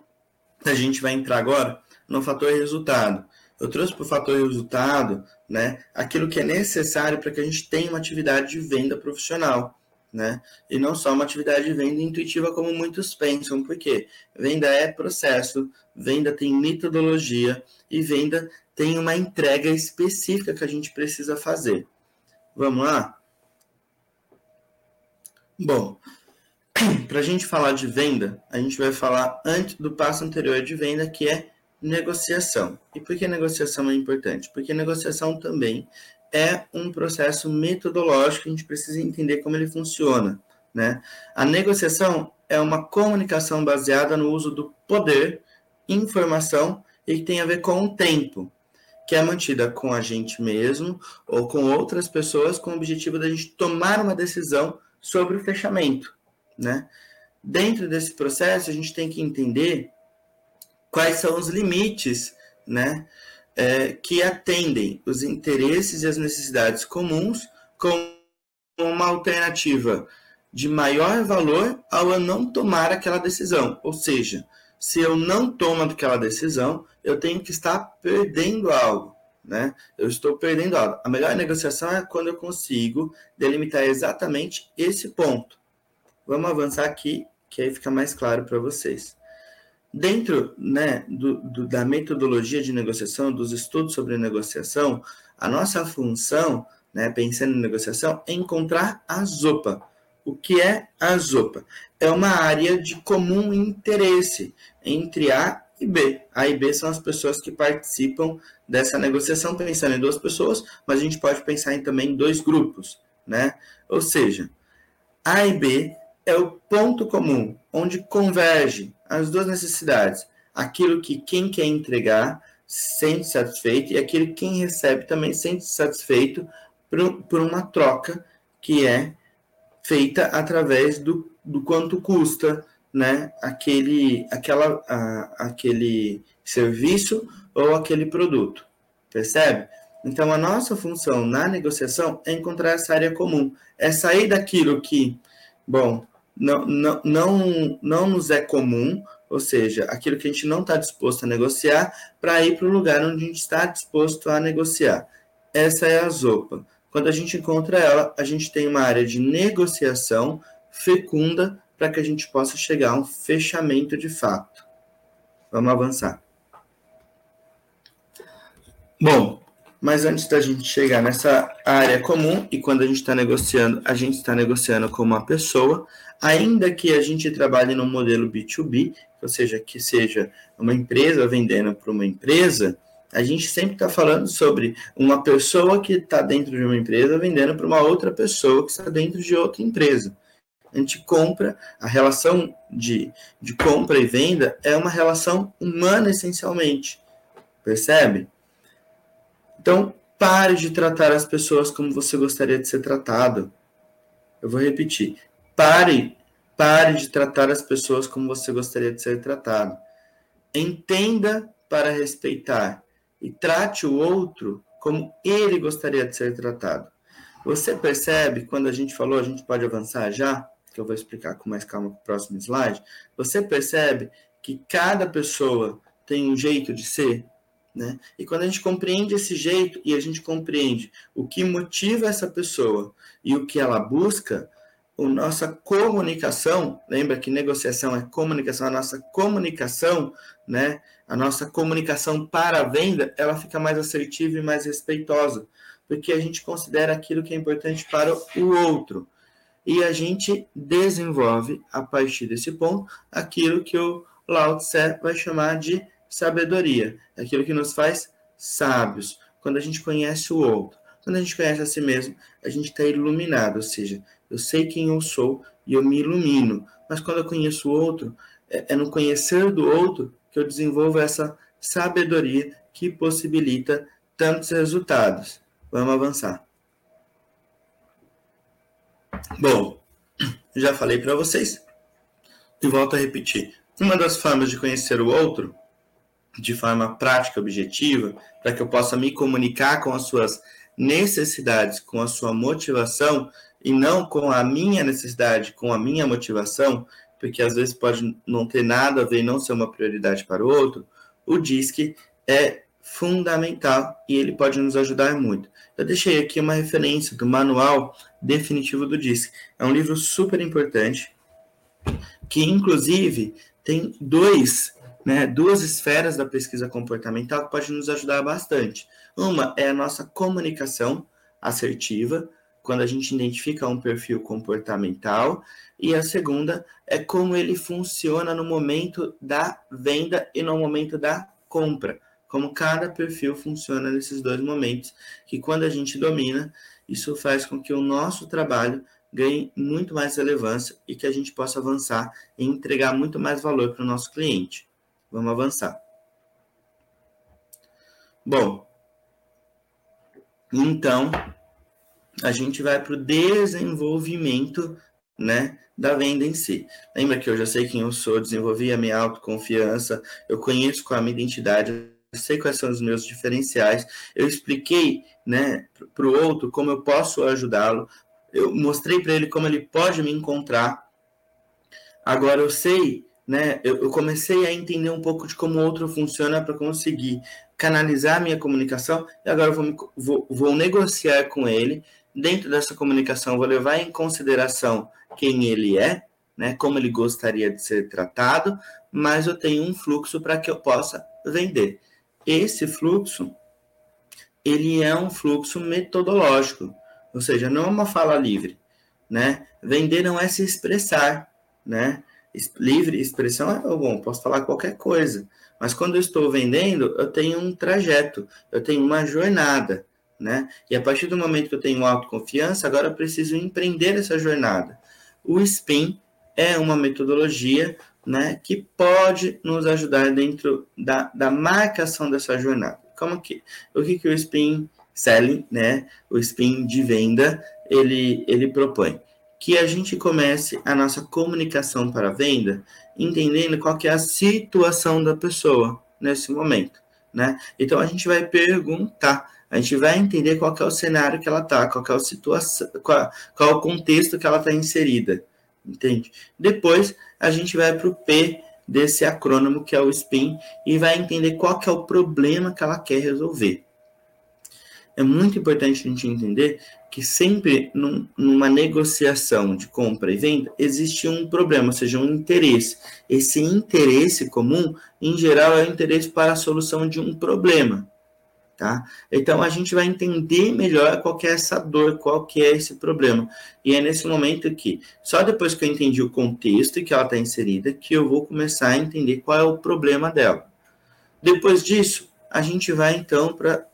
a gente vai entrar agora no fator resultado. Eu trouxe para o fator resultado, né, aquilo que é necessário para que a gente tenha uma atividade de venda profissional, né? E não só uma atividade de venda intuitiva como muitos pensam, porque venda é processo, venda tem metodologia e venda tem uma entrega específica que a gente precisa fazer. Vamos lá? Bom, para a gente falar de venda, a gente vai falar antes do passo anterior de venda, que é negociação. E por que negociação é importante? Porque negociação também é um processo metodológico, a gente precisa entender como ele funciona. Né? A negociação é uma comunicação baseada no uso do poder, informação e que tem a ver com o tempo, que é mantida com a gente mesmo ou com outras pessoas com o objetivo da gente tomar uma decisão sobre o fechamento né? Dentro desse processo, a gente tem que entender quais são os limites, né? É, que atendem os interesses e as necessidades comuns com uma alternativa de maior valor ao eu não tomar aquela decisão. Ou seja, se eu não tomo aquela decisão, eu tenho que estar perdendo algo. Né? Eu estou perdendo algo. A melhor negociação é quando eu consigo delimitar exatamente esse ponto. Vamos avançar aqui, que aí fica mais claro para vocês. Dentro né, do, do, da metodologia de negociação, dos estudos sobre negociação, a nossa função, né, pensando em negociação, é encontrar a ZOPA. O que é a ZOPA? É uma área de comum interesse entre A e B. A e B são as pessoas que participam dessa negociação, pensando em duas pessoas, mas a gente pode pensar em também dois grupos, né? Ou seja, A e B é o ponto comum, onde converge as duas necessidades. Aquilo que quem quer entregar sente satisfeito e aquilo que quem recebe também sente satisfeito por, por uma troca que é feita através do, do quanto custa né, aquele, aquela, a, aquele serviço ou aquele produto. Percebe? Então, a nossa função na negociação é encontrar essa área comum, é sair daquilo que, bom, não, não, não, não nos é comum, ou seja, aquilo que a gente não está disposto a negociar, para ir para o lugar onde a gente está disposto a negociar. Essa é a ZOPA. Quando a gente encontra ela, a gente tem uma área de negociação fecunda para que a gente possa chegar a um fechamento de fato. Vamos avançar. Bom, mas antes da gente chegar nessa área comum, e quando a gente está negociando, a gente está negociando com uma pessoa, ainda que a gente trabalhe no modelo B2B, ou seja, que seja uma empresa vendendo para uma empresa, a gente sempre está falando sobre uma pessoa que está dentro de uma empresa vendendo para uma outra pessoa que está dentro de outra empresa. A gente compra, a relação de, de compra e venda é uma relação humana essencialmente. Percebe? Então, Pare de tratar as pessoas como você gostaria de ser tratado. Eu vou repetir. Pare, pare de tratar as pessoas como você gostaria de ser tratado. Entenda para respeitar e trate o outro como ele gostaria de ser tratado. Você percebe, quando a gente falou, a gente pode avançar já, que eu vou explicar com mais calma no próximo slide. Você percebe que cada pessoa tem um jeito de ser, né? E quando a gente compreende esse jeito e a gente compreende o que motiva essa pessoa e o que ela busca, a nossa comunicação, lembra que negociação é comunicação, a nossa comunicação, né? A nossa comunicação para a venda, ela fica mais assertiva e mais respeitosa, porque a gente considera aquilo que é importante para o outro. E a gente desenvolve, a partir desse ponto, aquilo que o Lao Tse vai chamar de sabedoria, aquilo que nos faz sábios, quando a gente conhece o outro. Quando a gente conhece a si mesmo, a gente está iluminado, ou seja, eu sei quem eu sou e eu me ilumino. Mas quando eu conheço o outro, é, é no conhecer do outro que eu desenvolvo essa sabedoria que possibilita tantos resultados. Vamos avançar. Bom, já falei para vocês e volto a repetir. Uma das formas de conhecer o outro de forma prática, objetiva, para que eu possa me comunicar com as suas necessidades, com a sua motivação e não com a minha necessidade, com a minha motivação, porque às vezes pode não ter nada a ver e não ser uma prioridade para o outro, o DISC é fundamental e ele pode nos ajudar muito. Eu deixei aqui uma referência do manual definitivo do DISC. É um livro super importante que inclusive tem dois né, duas esferas da pesquisa comportamental que pode nos ajudar bastante. Uma é a nossa comunicação assertiva, quando a gente identifica um perfil comportamental, e a segunda é como ele funciona no momento da venda e no momento da compra. Como cada perfil funciona nesses dois momentos, que quando a gente domina, isso faz com que o nosso trabalho ganhe muito mais relevância e que a gente possa avançar e entregar muito mais valor para o nosso cliente. Vamos avançar. Bom, então a gente vai para o desenvolvimento né, da venda em si. Lembra que eu já sei quem eu sou, desenvolvi a minha autoconfiança, eu conheço qual é a minha identidade, eu sei quais são os meus diferenciais, eu expliquei né, para o outro como eu posso ajudá-lo, eu mostrei para ele como ele pode me encontrar. Agora eu sei né, eu, eu, comecei a entender um pouco de como o outro funciona para conseguir canalizar a minha comunicação e agora vou, vou, vou negociar com ele. Dentro dessa comunicação, vou levar em consideração quem ele é, né, como ele gostaria de ser tratado, mas eu tenho um fluxo para que eu possa vender. Esse fluxo, ele é um fluxo metodológico, ou seja, não é uma fala livre, né? Vender não é se expressar, né? Livre expressão é bom, posso falar qualquer coisa. Mas quando eu estou vendendo, eu tenho um trajeto, eu tenho uma jornada, né? E a partir do momento que eu tenho autoconfiança, agora eu preciso empreender essa jornada. O SPIN é uma metodologia né, que pode nos ajudar dentro da, da marcação dessa jornada. Como que? O que, que o SPIN Selling, né, o SPIN de venda, ele, ele propõe? Que a gente comece a nossa comunicação para venda entendendo qual que é a situação da pessoa nesse momento, né? Então a gente vai perguntar, a gente vai entender qual que é o cenário que ela está, qual que é a situação, qual, qual é o contexto que ela está inserida, entende? Depois a gente vai para o P desse acrônimo que é o SPIN e vai entender qual que é o problema que ela quer resolver. É muito importante a gente entender que sempre num, numa negociação de compra e venda existe um problema, ou seja, um interesse. Esse interesse comum, em geral, é o interesse para a solução de um problema. Tá? Então a gente vai entender melhor qual é essa dor, qual que é esse problema. E é nesse momento que, só depois que eu entendi o contexto em que ela está inserida, que eu vou começar a entender qual é o problema dela. Depois disso, a gente vai então para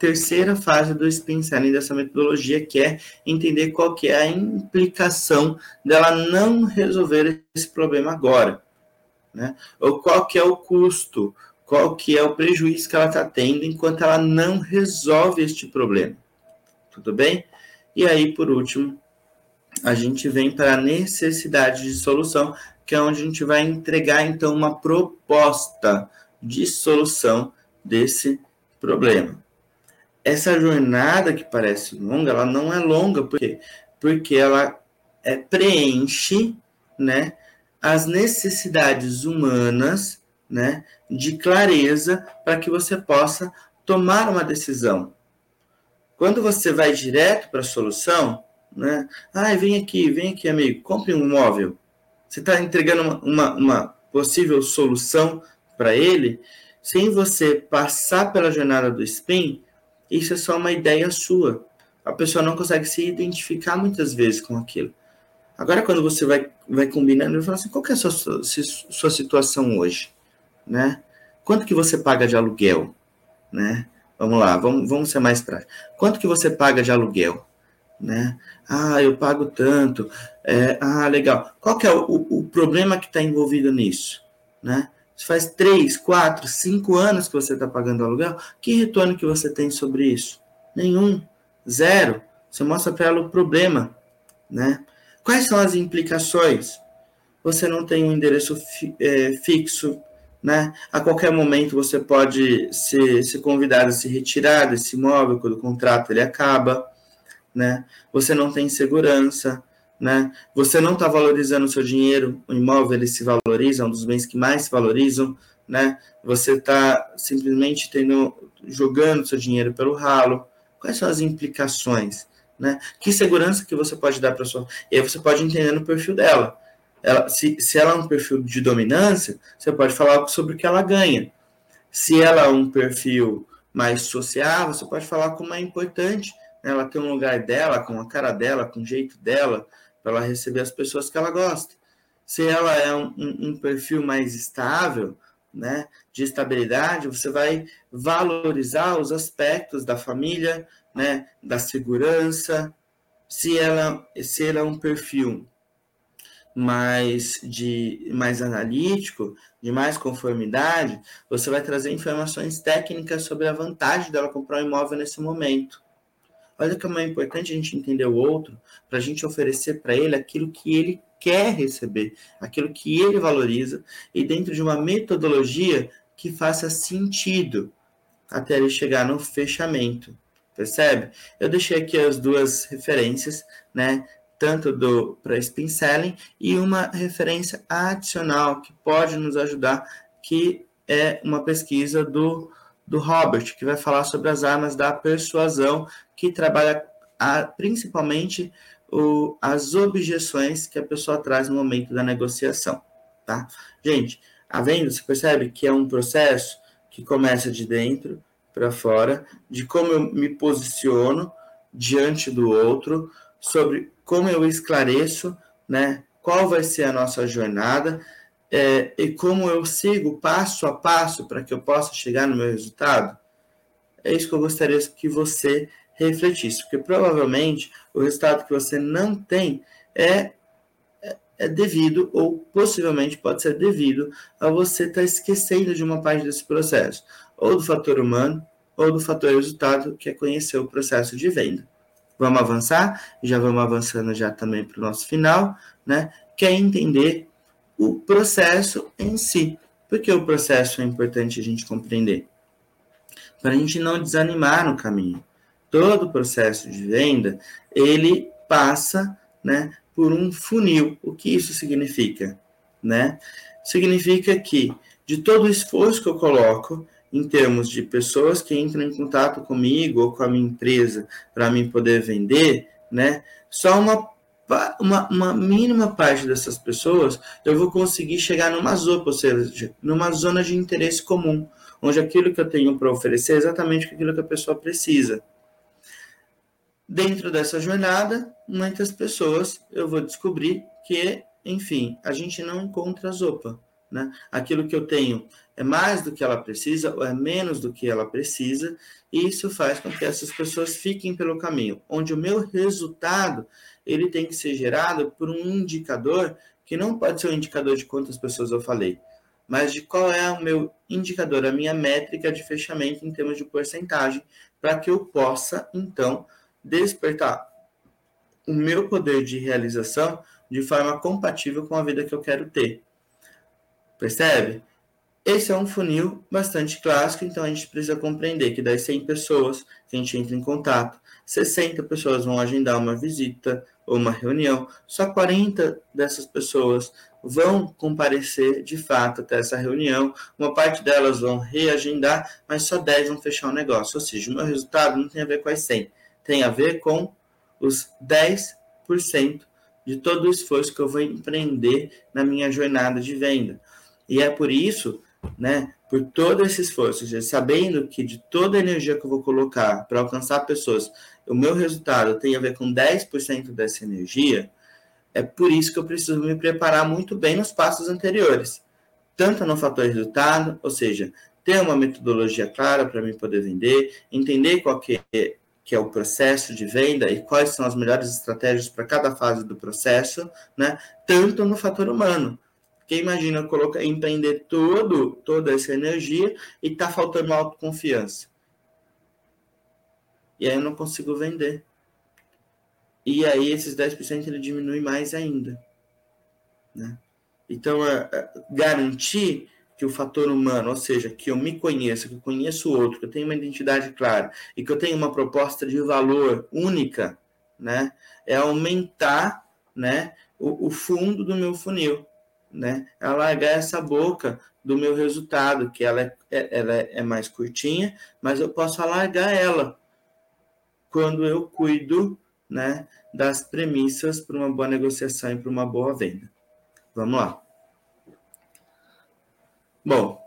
terceira fase do spin selling dessa metodologia, que é entender qual que é a implicação dela não resolver esse problema agora, né? Ou qual que é o custo, qual que é o prejuízo que ela está tendo enquanto ela não resolve este problema. Tudo bem? E aí, por último, a gente vem para a necessidade de solução, que é onde a gente vai entregar então uma proposta de solução desse problema. Essa jornada que parece longa, ela não é longa, por quê? Porque ela é, preenche, né, as necessidades humanas né, de clareza para que você possa tomar uma decisão. Quando você vai direto para a solução, né, ah, vem aqui, vem aqui, amigo, compre um imóvel. Você está entregando uma, uma, uma possível solução para ele, sem você passar pela jornada do spin, isso é só uma ideia sua. A pessoa não consegue se identificar muitas vezes com aquilo. Agora, quando você vai, vai combinando, eu falo assim, qual é a sua, sua situação hoje? né? Quanto que você paga de aluguel, né? Vamos lá, vamos, vamos ser mais práticos. Quanto que você paga de aluguel, né? Ah, eu pago tanto. É, ah, legal. Qual que é o, o problema que está envolvido nisso, né? Se faz três, quatro, cinco anos que você está pagando aluguel, que retorno que você tem sobre isso? Nenhum, zero. Você mostra para ela o problema, né? Quais são as implicações? Você não tem um endereço fi, é, fixo né? A qualquer momento você pode ser, ser convidado a se retirar desse imóvel quando o contrato ele acaba, né? Você não tem segurança, né? Você não está valorizando o seu dinheiro, o imóvel ele se valoriza, é um dos bens que mais se valorizam, né? Você está simplesmente tendo, jogando seu dinheiro pelo ralo. Quais são as implicações, né? Que segurança que você pode dar para sua? E aí você pode entender no perfil dela ela, se, se ela é um perfil de dominância, você pode falar sobre o que ela ganha. Se ela é um perfil mais social, você pode falar como é importante né, ela ter um lugar dela, com a cara dela, com o jeito dela, para ela receber as pessoas que ela gosta. Se ela é um, um, perfil mais estável, né, de estabilidade, você vai valorizar os aspectos da família, né, da segurança. Se ela, se ela é um perfil mais de mais analítico, de mais conformidade, você vai trazer informações técnicas sobre a vantagem dela comprar um imóvel nesse momento. Olha como é importante a gente entender o outro, para a gente oferecer para ele aquilo que ele quer receber, aquilo que ele valoriza, e dentro de uma metodologia que faça sentido até ele chegar no fechamento. Percebe? Eu deixei aqui as duas referências, né? tanto do para spin selling e uma referência adicional que pode nos ajudar, que é uma pesquisa do, do Robert, que vai falar sobre as armas da persuasão, que trabalha a, principalmente o, as objeções que a pessoa traz no momento da negociação, tá? Gente, a venda, você percebe que é um processo que começa de dentro para fora, de como eu me posiciono diante do outro, sobre como eu esclareço, né, qual vai ser a nossa jornada é, e como eu sigo passo a passo para que eu possa chegar no meu resultado? É isso que eu gostaria que você refletisse, porque provavelmente o resultado que você não tem é, é, é devido, ou possivelmente pode ser devido, a você estar tá esquecendo de uma parte desse processo, ou do fator humano, ou do fator resultado, que é conhecer o processo de venda. Vamos avançar? Já vamos avançando já também para o nosso final, né? Que é entender o processo em si. Por que o processo é importante a gente compreender? Para a gente não desanimar no caminho. Todo o processo de venda, ele passa, né, por um funil. O que isso significa, né? Significa que de todo o esforço que eu coloco, em termos de pessoas que entram em contato comigo ou com a minha empresa para mim poder vender, né? Só uma, uma, uma, mínima parte dessas pessoas eu vou conseguir chegar numa zona, ou seja, numa zona de interesse comum, onde aquilo que eu tenho para oferecer é exatamente aquilo que a pessoa precisa. Dentro dessa jornada, muitas pessoas eu vou descobrir que, enfim, a gente não encontra a zopa. Né? Aquilo que eu tenho é mais do que ela precisa ou é menos do que ela precisa, e isso faz com que essas pessoas fiquem pelo caminho, onde o meu resultado ele tem que ser gerado por um indicador que não pode ser um indicador de quantas pessoas eu falei, mas de qual é o meu indicador, a minha métrica de fechamento em termos de porcentagem, para que eu possa, então, despertar o meu poder de realização de forma compatível com a vida que eu quero ter. Percebe? Esse é um funil bastante clássico, então a gente precisa compreender que das 100 pessoas que a gente entra em contato, 60 pessoas vão agendar uma visita ou uma reunião, só 40 dessas pessoas vão comparecer de fato até essa reunião, uma parte delas vão reagendar, mas só 10 vão fechar o negócio. Ou seja, o meu resultado não tem a ver com as 100, tem a ver com os 10% de todo o esforço que eu vou empreender na minha jornada de venda. E é por isso, né, por todo esse esforço, sabendo que de toda a energia que eu vou colocar para alcançar pessoas, o meu resultado tem a ver com 10% dessa energia, é por isso que eu preciso me preparar muito bem nos passos anteriores, tanto no fator resultado, ou seja, ter uma metodologia clara para mim poder vender, entender qual que é, que é o processo de venda e quais são as melhores estratégias para cada fase do processo, né? Tanto no fator humano. Porque imagina colocar, empreender todo, toda essa energia e tá faltando autoconfiança. E aí eu não consigo vender. E aí esses 10% ele diminui mais ainda. Né? Então, é, é, garantir que o fator humano, ou seja, que eu me conheça, que eu conheço o outro, que eu tenho uma identidade clara e que eu tenho uma proposta de valor única, né, é aumentar, né, o, o fundo do meu funil, né, é alargar essa boca do meu resultado, que ela é, é ela é mais curtinha, mas eu posso alargar ela quando eu cuido né, das premissas para uma boa negociação e para uma boa venda. Vamos lá. Bom,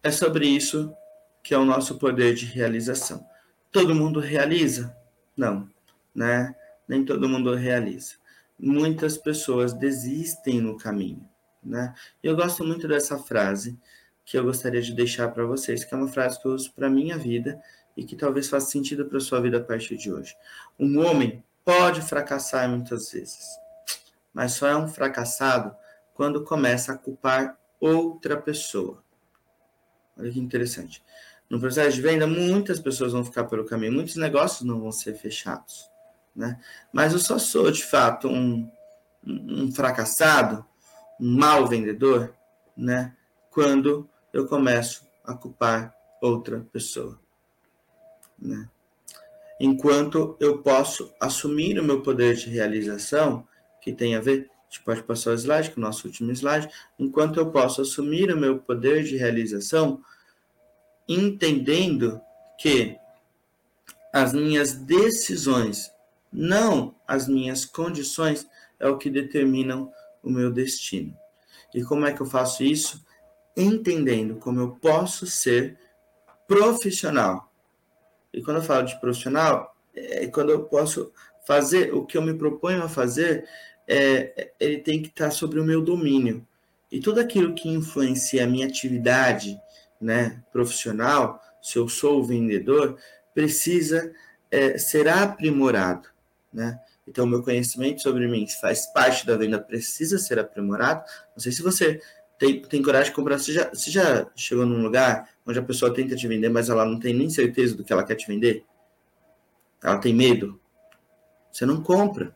é sobre isso que é o nosso poder de realização. Todo mundo realiza? Não, né? Nem todo mundo realiza. Muitas pessoas desistem no caminho, né? Eu gosto muito dessa frase que eu gostaria de deixar para vocês, que é uma frase que eu uso para minha vida e que talvez faça sentido para sua vida a partir de hoje. Um homem pode fracassar muitas vezes, mas só é um fracassado quando começa a culpar outra pessoa. Olha que interessante. No processo de venda, muitas pessoas vão ficar pelo caminho, muitos negócios não vão ser fechados. Né? Mas eu só sou, de fato, um, um fracassado, um mau vendedor, né? quando eu começo a culpar outra pessoa. Né? enquanto eu posso assumir o meu poder de realização, que tem a ver, gente pode passar o slide, que é o nosso último slide, enquanto eu posso assumir o meu poder de realização, entendendo que as minhas decisões, não as minhas condições, é o que determinam o meu destino. E como é que eu faço isso? Entendendo como eu posso ser profissional e quando eu falo de profissional, é quando eu posso fazer o que eu me proponho a fazer, é, ele tem que estar sobre o meu domínio. E tudo aquilo que influencia a minha atividade né, profissional, se eu sou vendedor, precisa é, ser aprimorado. Né? Então, o meu conhecimento sobre mim faz parte da venda, precisa ser aprimorado. Não sei se você tem, tem coragem de comprar. Você já, você já chegou num lugar onde a pessoa tenta te vender, mas ela não tem nem certeza do que ela quer te vender? Ela tem medo? Você não compra.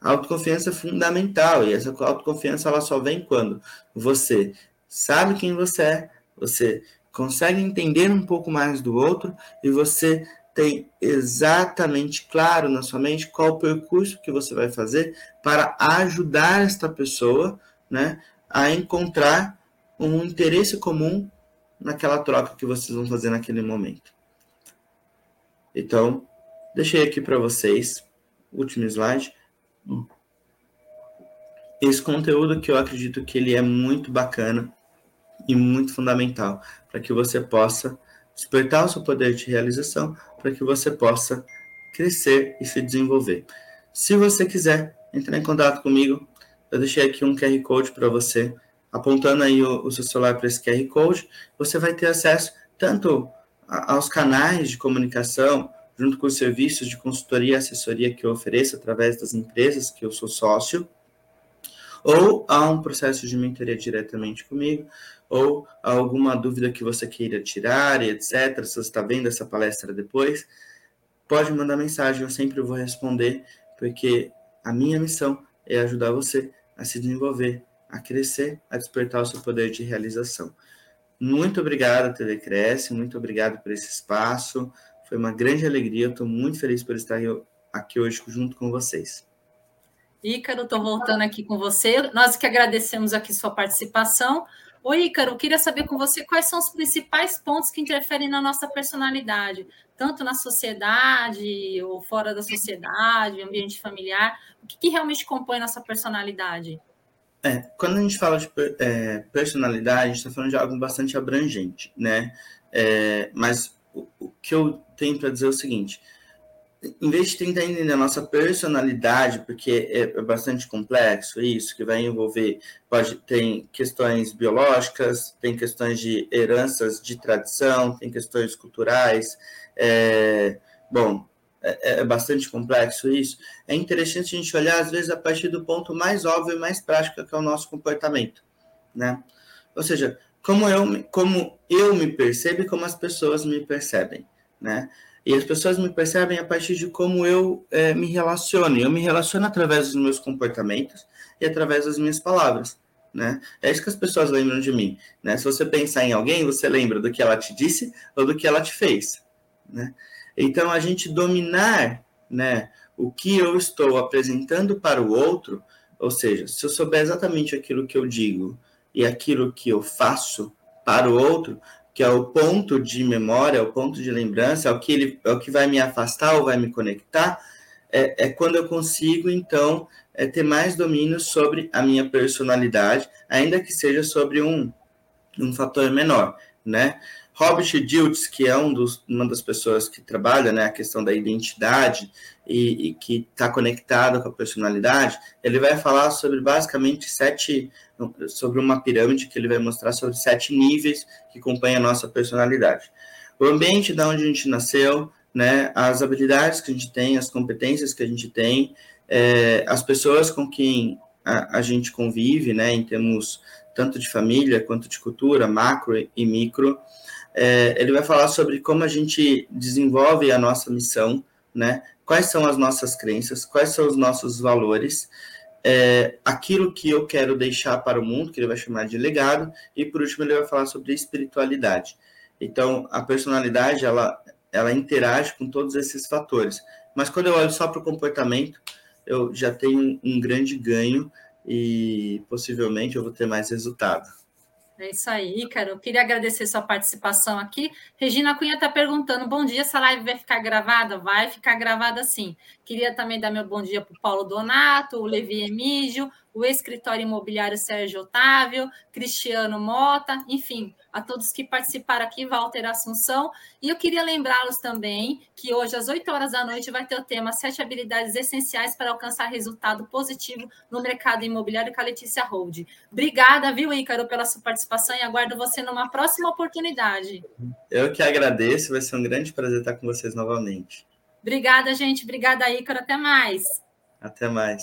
A autoconfiança é fundamental e essa autoconfiança ela só vem quando você sabe quem você é, você consegue entender um pouco mais do outro e você tem exatamente claro na sua mente qual o percurso que você vai fazer para ajudar esta pessoa, né, a encontrar um interesse comum naquela troca que vocês vão fazer naquele momento. Então, deixei aqui para vocês, último slide, esse conteúdo que eu acredito que ele é muito bacana e muito fundamental para que você possa despertar o seu poder de realização, para que você possa crescer e se desenvolver. Se você quiser entrar em contato comigo, eu deixei aqui um QR Code para você apontando aí o, o seu celular para esse QR Code, você vai ter acesso tanto a, aos canais de comunicação, junto com os serviços de consultoria e assessoria que eu ofereço através das empresas que eu sou sócio, ou a um processo de mentoria diretamente comigo, ou alguma dúvida que você queira tirar, etc. Se você está vendo essa palestra depois, pode mandar mensagem, eu sempre vou responder, porque a minha missão é ajudar você a se desenvolver, a crescer, a despertar o seu poder de realização. Muito obrigado, Telecresce, muito obrigado por esse espaço. Foi uma grande alegria, eu estou muito feliz por estar aqui hoje junto com vocês. Ícaro, estou voltando aqui com você. Nós que agradecemos aqui sua participação. Ô, Ícaro, queria saber com você quais são os principais pontos que interferem na nossa personalidade, tanto na sociedade ou fora da sociedade, ambiente familiar. O que, que realmente compõe nossa personalidade? É, quando a gente fala de é, personalidade, a gente está falando de algo bastante abrangente, né? É, mas o, o, que eu tenho para dizer é o seguinte: em vez de tentar entender a nossa personalidade, porque é, é bastante complexo isso, que vai envolver, pode tem questões biológicas, tem questões de heranças de tradição, tem questões culturais, é, bom, é, é, bastante complexo isso, é interessante a gente olhar, às vezes, a partir do ponto mais óbvio e mais prático, que é o nosso comportamento, né? Ou seja, como eu, como eu me percebo e como as pessoas me percebem, né? E as pessoas me percebem a partir de como eu é, me relaciono. Eu me relaciono através dos meus comportamentos e através das minhas palavras, né? É isso que as pessoas lembram de mim, né? Se você pensar em alguém, você lembra do que ela te disse ou do que ela te fez, né? Então, a gente dominar né, o que eu estou apresentando para o outro, ou seja, se eu souber exatamente aquilo que eu digo e aquilo que eu faço para o outro, que é o ponto de memória, o ponto de lembrança, é o que, ele, é o que vai me afastar ou vai me conectar, é, é quando eu consigo, então, é ter mais domínio sobre a minha personalidade, ainda que seja sobre um, um fator menor, né? Robert Diltz, que é um dos, uma das pessoas que trabalha né, a questão da identidade e, e que está conectada com a personalidade, ele vai falar sobre basicamente sete, sobre uma pirâmide que ele vai mostrar sobre sete níveis que compõem a nossa personalidade. O ambiente da onde a gente nasceu, né, as habilidades que a gente tem, as competências que a gente tem, é, as pessoas com quem a, a gente convive, né, em termos tanto de família quanto de cultura, macro e micro, é, ele vai falar sobre como a gente desenvolve a nossa missão, né? Quais são as nossas crenças, quais são os nossos valores, é, aquilo que eu quero deixar para o mundo, que ele vai chamar de legado, e por último ele vai falar sobre espiritualidade. Então, a personalidade, ela, ela interage com todos esses fatores. Mas quando eu olho só para o comportamento, eu já tenho um grande ganho e possivelmente eu vou ter mais resultado. É isso aí, cara. Eu queria agradecer sua participação aqui. Regina Cunha está perguntando: bom dia, essa live vai ficar gravada? Vai ficar gravada sim. Queria também dar meu bom dia para o Paulo Donato, o Levi Emígio, o escritório imobiliário Sérgio Otávio, Cristiano Mota, enfim, a todos que participaram aqui, Walter Assunção. E eu queria lembrá-los também que hoje, às 8 horas da noite, vai ter o tema Sete habilidades essenciais para alcançar resultado positivo no mercado imobiliário com a Letícia Hold. Obrigada, viu, Ícaro, pela sua participação e aguardo você numa próxima oportunidade. Eu que agradeço, vai ser um grande prazer estar com vocês novamente. Obrigada, gente. Obrigada, Ícaro. Até mais. Até mais.